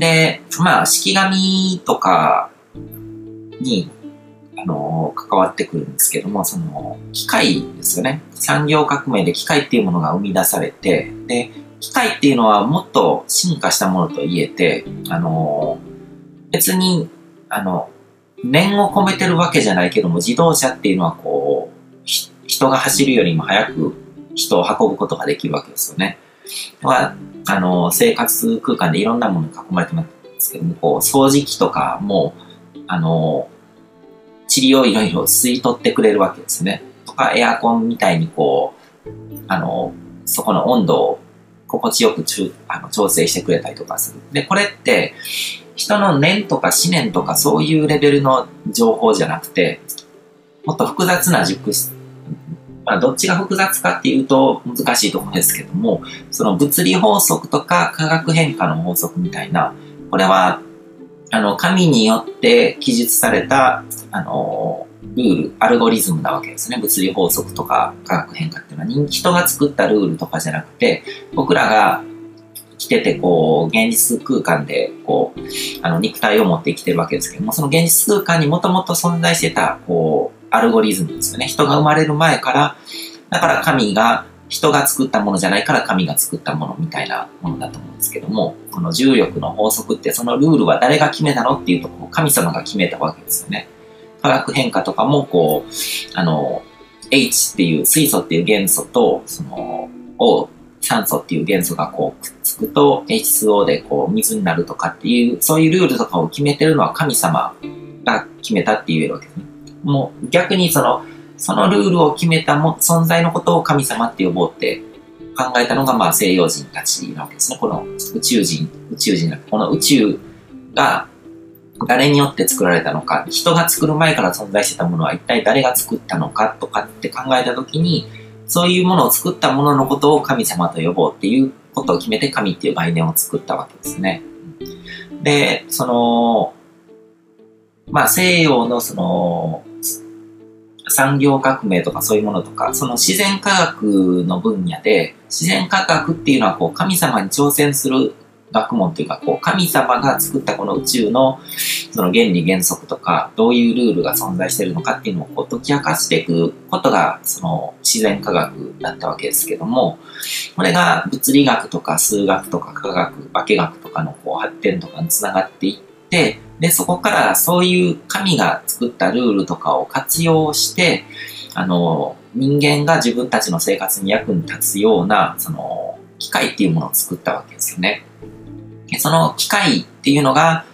で、まあ、式紙とかに、あの、関わってくるんですけども、その、機械ですよね。産業革命で機械っていうものが生み出されて、で、機械っていうのはもっと進化したものと言えて、あの、別に、あの、念を込めてるわけじゃないけども、自動車っていうのはこう、人が走るよりも早く人を運ぶことができるわけですよね。は、あの、生活空間でいろんなものに囲まれてますけども、こう、掃除機とかも、あの、塵をいろいろ吸い取ってくれるわけですね。とか、エアコンみたいにこう、あの、そこの温度を心地よくあの調整してくれたりとかする。で、これって、人の念とか思念とかそういうレベルの情報じゃなくて、もっと複雑な熟まあ、どっちが複雑かっていうと難しいところですけども、その物理法則とか化学変化の法則みたいな、これは、あの、神によって記述された、あの、ルール、アルゴリズムなわけですね。物理法則とか化学変化っていうのは、人が作ったルールとかじゃなくて、僕らが生きてて、こう、現実空間で、こう、あの、肉体を持って生きてるわけですけども、その現実空間にもともと存在してた、こう、アルゴリズムですよね。人が生まれる前から、だから神が、人が作ったものじゃないから神が作ったものみたいなものだと思うんですけども、この重力の法則ってそのルールは誰が決めたのっていうとこ、神様が決めたわけですよね。化学変化とかも、こう、あの、H っていう水素っていう元素と、その、O、酸素っていう元素がこうくっつくと H2O でこう水になるとかっていう、そういうルールとかを決めてるのは神様が決めたって言えるわけですね。もう逆にその、そのルールを決めたも存在のことを神様って呼ぼうって考えたのがまあ西洋人たちなわけですね。この宇宙人、宇宙人この宇宙が誰によって作られたのか、人が作る前から存在してたものは一体誰が作ったのかとかって考えたときに、そういうものを作ったもののことを神様と呼ぼうっていうことを決めて神っていう概念を作ったわけですね。で、その、まあ西洋のその、産業革命とかそういうものとか、その自然科学の分野で、自然科学っていうのはこう神様に挑戦する学問というか、こう神様が作ったこの宇宙のその原理原則とか、どういうルールが存在しているのかっていうのをこう解き明かしていくことが、その自然科学だったわけですけども、これが物理学とか数学とか科学、化学とかのこう発展とかにつながっていって、で、そこからそういう神が作ったルールとかを活用して、あの、人間が自分たちの生活に役に立つような、その、機械っていうものを作ったわけですよね。その機械っていうのが、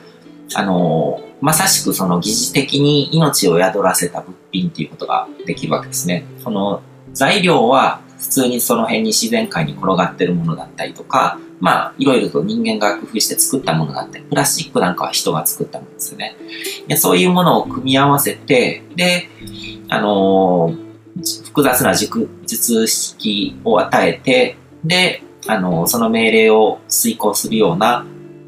あの、まさしくその疑似的に命を宿らせた物品っていうことができるわけですね。その材料は普通にその辺に自然界に転がってるものだったりとか、まあ、いろいろと人間が工夫して作ったものがあって、プラスチックなんかは人が作ったものですよね。でそういうものを組み合わせて、で、あのー、複雑な熟術式を与えて、で、あのー、その命令を遂行するような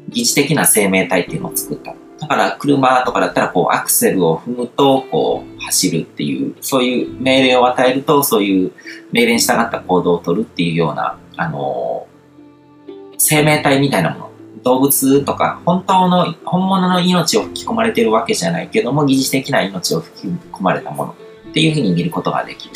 疑似的な生命体っていうのを作った。だから車とかだったらこうアクセルを踏むとこう走るっていう、そういう命令を与えるとそういう命令に従った行動を取るっていうような、あの生命体みたいなもの、動物とか、本当の、本物の命を吹き込まれてるわけじゃないけども、疑似的な命を吹き込まれたもの。っていうふうに見ることができる。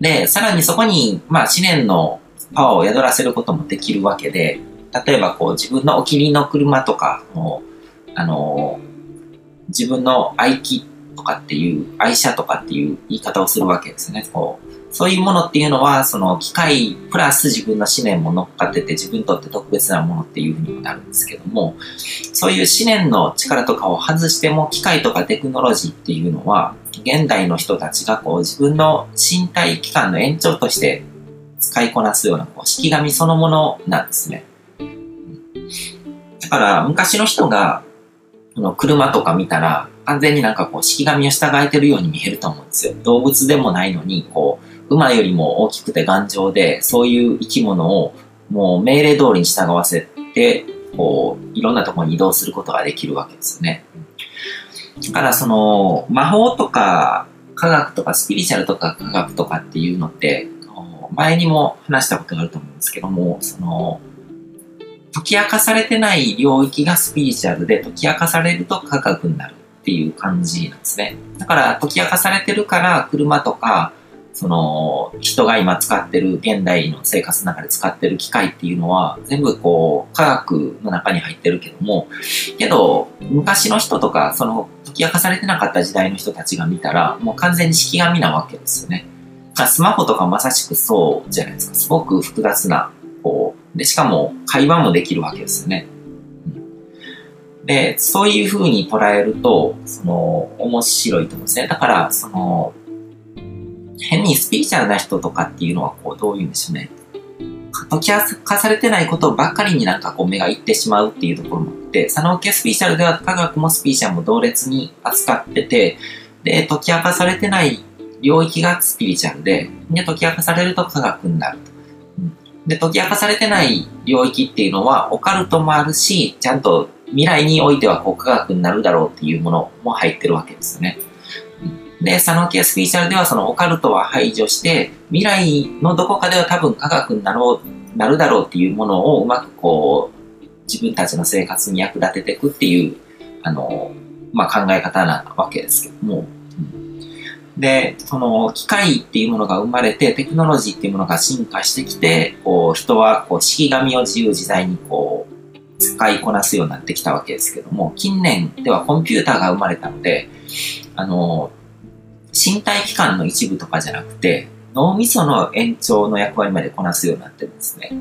で、さらにそこに、まあ、思念のパワーを宿らせることもできるわけで、例えばこう自分のお気に入りの車とかも、あの自分の愛機とかっていう、愛車とかっていう言い方をするわけですね。こうそういうものっていうのは、その機械プラス自分の思念も乗っかってて自分にとって特別なものっていうふうにもなるんですけども、そういう思念の力とかを外しても機械とかテクノロジーっていうのは、現代の人たちがこう自分の身体器官の延長として使いこなすようなこう式紙そのものなんですね。だから昔の人がこの車とか見たら完全になんかこう式紙を従えてるように見えると思うんですよ。動物でもないのにこう馬よりも大きくて頑丈で、そういう生き物をもう命令通りに従わせて、こう、いろんなところに移動することができるわけですよね。だからその、魔法とか科学とかスピリチュアルとか科学とかっていうのって、前にも話したことがあると思うんですけども、その、解き明かされてない領域がスピリチュアルで、解き明かされると科学になるっていう感じなんですね。だから解き明かされてるから車とか、その人が今使ってる現代の生活の中で使ってる機械っていうのは全部こう科学の中に入ってるけども、けど昔の人とかその解き明かされてなかった時代の人たちが見たらもう完全に式紙なわけですよね。スマホとかまさしくそうじゃないですか。すごく複雑な、で、しかも会話もできるわけですよね。で、そういう風に捉えると、その、面白いと思うんですね。だから、その、変にスピリチュアルな人とかっていうのは、こう、どういうんでしょうね。解き明かされてないことばっかりになんかこう目がいってしまうっていうところもあって、佐野家スピリチュアルでは科学もスピリチュアルも同列に扱ってて、で、解き明かされてない領域がスピリチュアルで、で、解き明かされると科学になると。で、解き明かされてない領域っていうのは、オカルトもあるし、ちゃんと未来においてはこう科学になるだろうっていうものも入ってるわけですよね。で、サノキアスピーチャルではそのオカルトは排除して、未来のどこかでは多分科学になろう、なるだろうっていうものをうまくこう、自分たちの生活に役立てていくっていう、あの、まあ、考え方なわけですけども、で、その機械っていうものが生まれて、テクノロジーっていうものが進化してきて、こう人はこう式紙を自由自在にこう使いこなすようになってきたわけですけども、近年ではコンピューターが生まれたので、あの、身体器官の一部とかじゃなくて、脳みその延長の役割までこなすようになってるんですね。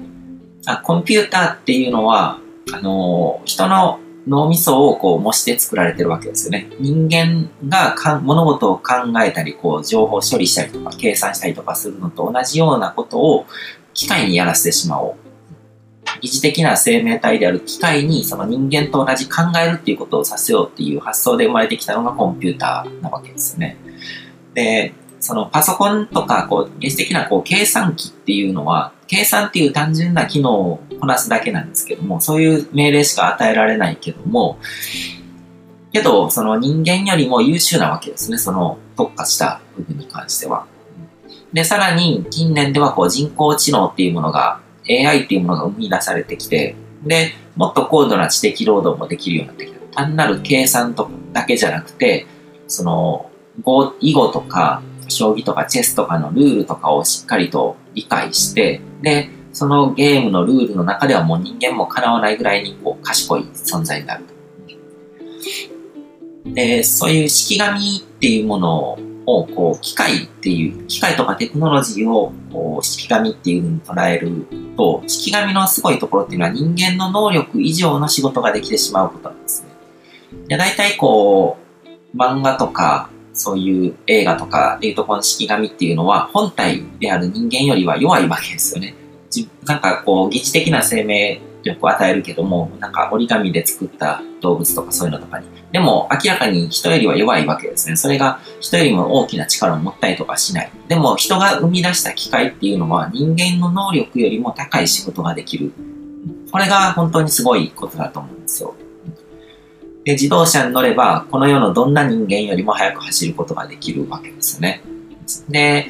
あコンピューターっていうのは、あの、人の脳みそをこう模して作られてるわけですよね。人間がか物事を考えたり、こう情報処理したりとか計算したりとかするのと同じようなことを機械にやらせてしまおう。疑似的な生命体である機械にその人間と同じ考えるっていうことをさせようっていう発想で生まれてきたのがコンピューターなわけですよね。で、そのパソコンとかこう原始的なこう計算機っていうのは計算っていう単純な機能こなすだけなんですけども、そういう命令しか与えられないけども、けど、その人間よりも優秀なわけですね、その特化した部分に関しては。で、さらに近年ではこう人工知能っていうものが、AI っていうものが生み出されてきて、で、もっと高度な知的労働もできるようになってきた。単なる計算とかだけじゃなくて、その、囲碁とか将棋とかチェスとかのルールとかをしっかりと理解して、で、そのゲームのルールの中ではもう人間も叶わないぐらいにこう賢い存在になるで、そういう式紙っていうものを、こう、機械っていう、機械とかテクノロジーを、こう、式紙っていうふうに捉えると、式紙のすごいところっていうのは人間の能力以上の仕事ができてしまうことなんですね。で、大体こう、漫画とか、そういう映画とかでいうとこの式紙っていうのは本体である人間よりは弱いわけですよね。なんかこう疑似的な生命力を与えるけども、なんか折り紙で作った動物とかそういうのとかに。でも明らかに人よりは弱いわけですね。それが人よりも大きな力を持ったりとかしない。でも人が生み出した機械っていうのは人間の能力よりも高い仕事ができる。これが本当にすごいことだと思うんですよ。で、自動車に乗れば、この世のどんな人間よりも速く走ることができるわけですよね。で、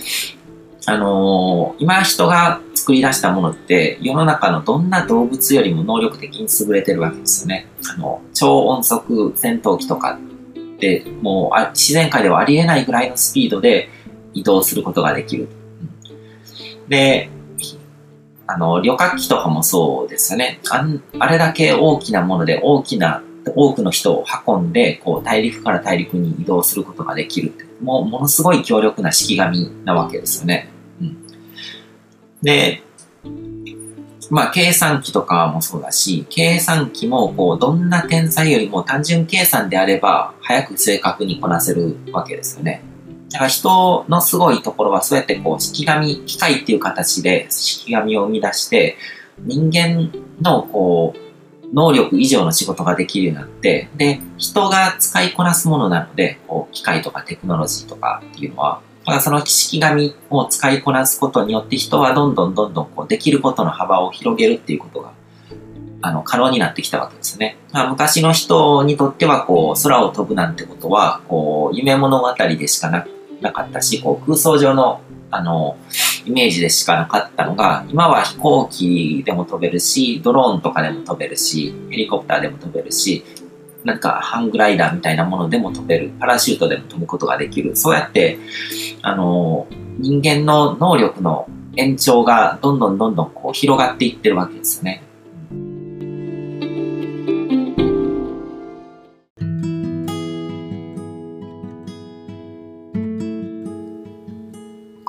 あのー、今人が作り出したものって、世の中のどんな動物よりも能力的に優れてるわけですよね。あの、超音速戦闘機とかって、もう自然界ではありえないぐらいのスピードで移動することができる。で、あの、旅客機とかもそうですよね。ああれだけ大きなもので大きな多くの人を運んで、こう、大陸から大陸に移動することができる、もものすごい強力な式紙なわけですよね。うん。で、まあ、計算機とかもそうだし、計算機も、こう、どんな天才よりも単純計算であれば、早く正確にこなせるわけですよね。だから人のすごいところは、そうやってこう、式紙、機械っていう形で式紙を生み出して、人間のこう、能力以上の仕事ができるようになって、で、人が使いこなすものなので、こう機械とかテクノロジーとかっていうのは、だその式紙を使いこなすことによって人はどんどんどんどんこうできることの幅を広げるっていうことが、あの、可能になってきたわけですね。まあ、昔の人にとっては、こう、空を飛ぶなんてことは、こう、夢物語でしかななかったし、こう、空想上の、あの、イメージでしかなかったのが、今は飛行機でも飛べるし、ドローンとかでも飛べるし、ヘリコプターでも飛べるし、なんかハングライダーみたいなものでも飛べる、パラシュートでも飛ぶことができる。そうやって、あの、人間の能力の延長がどんどんどんどんこう広がっていってるわけですよね。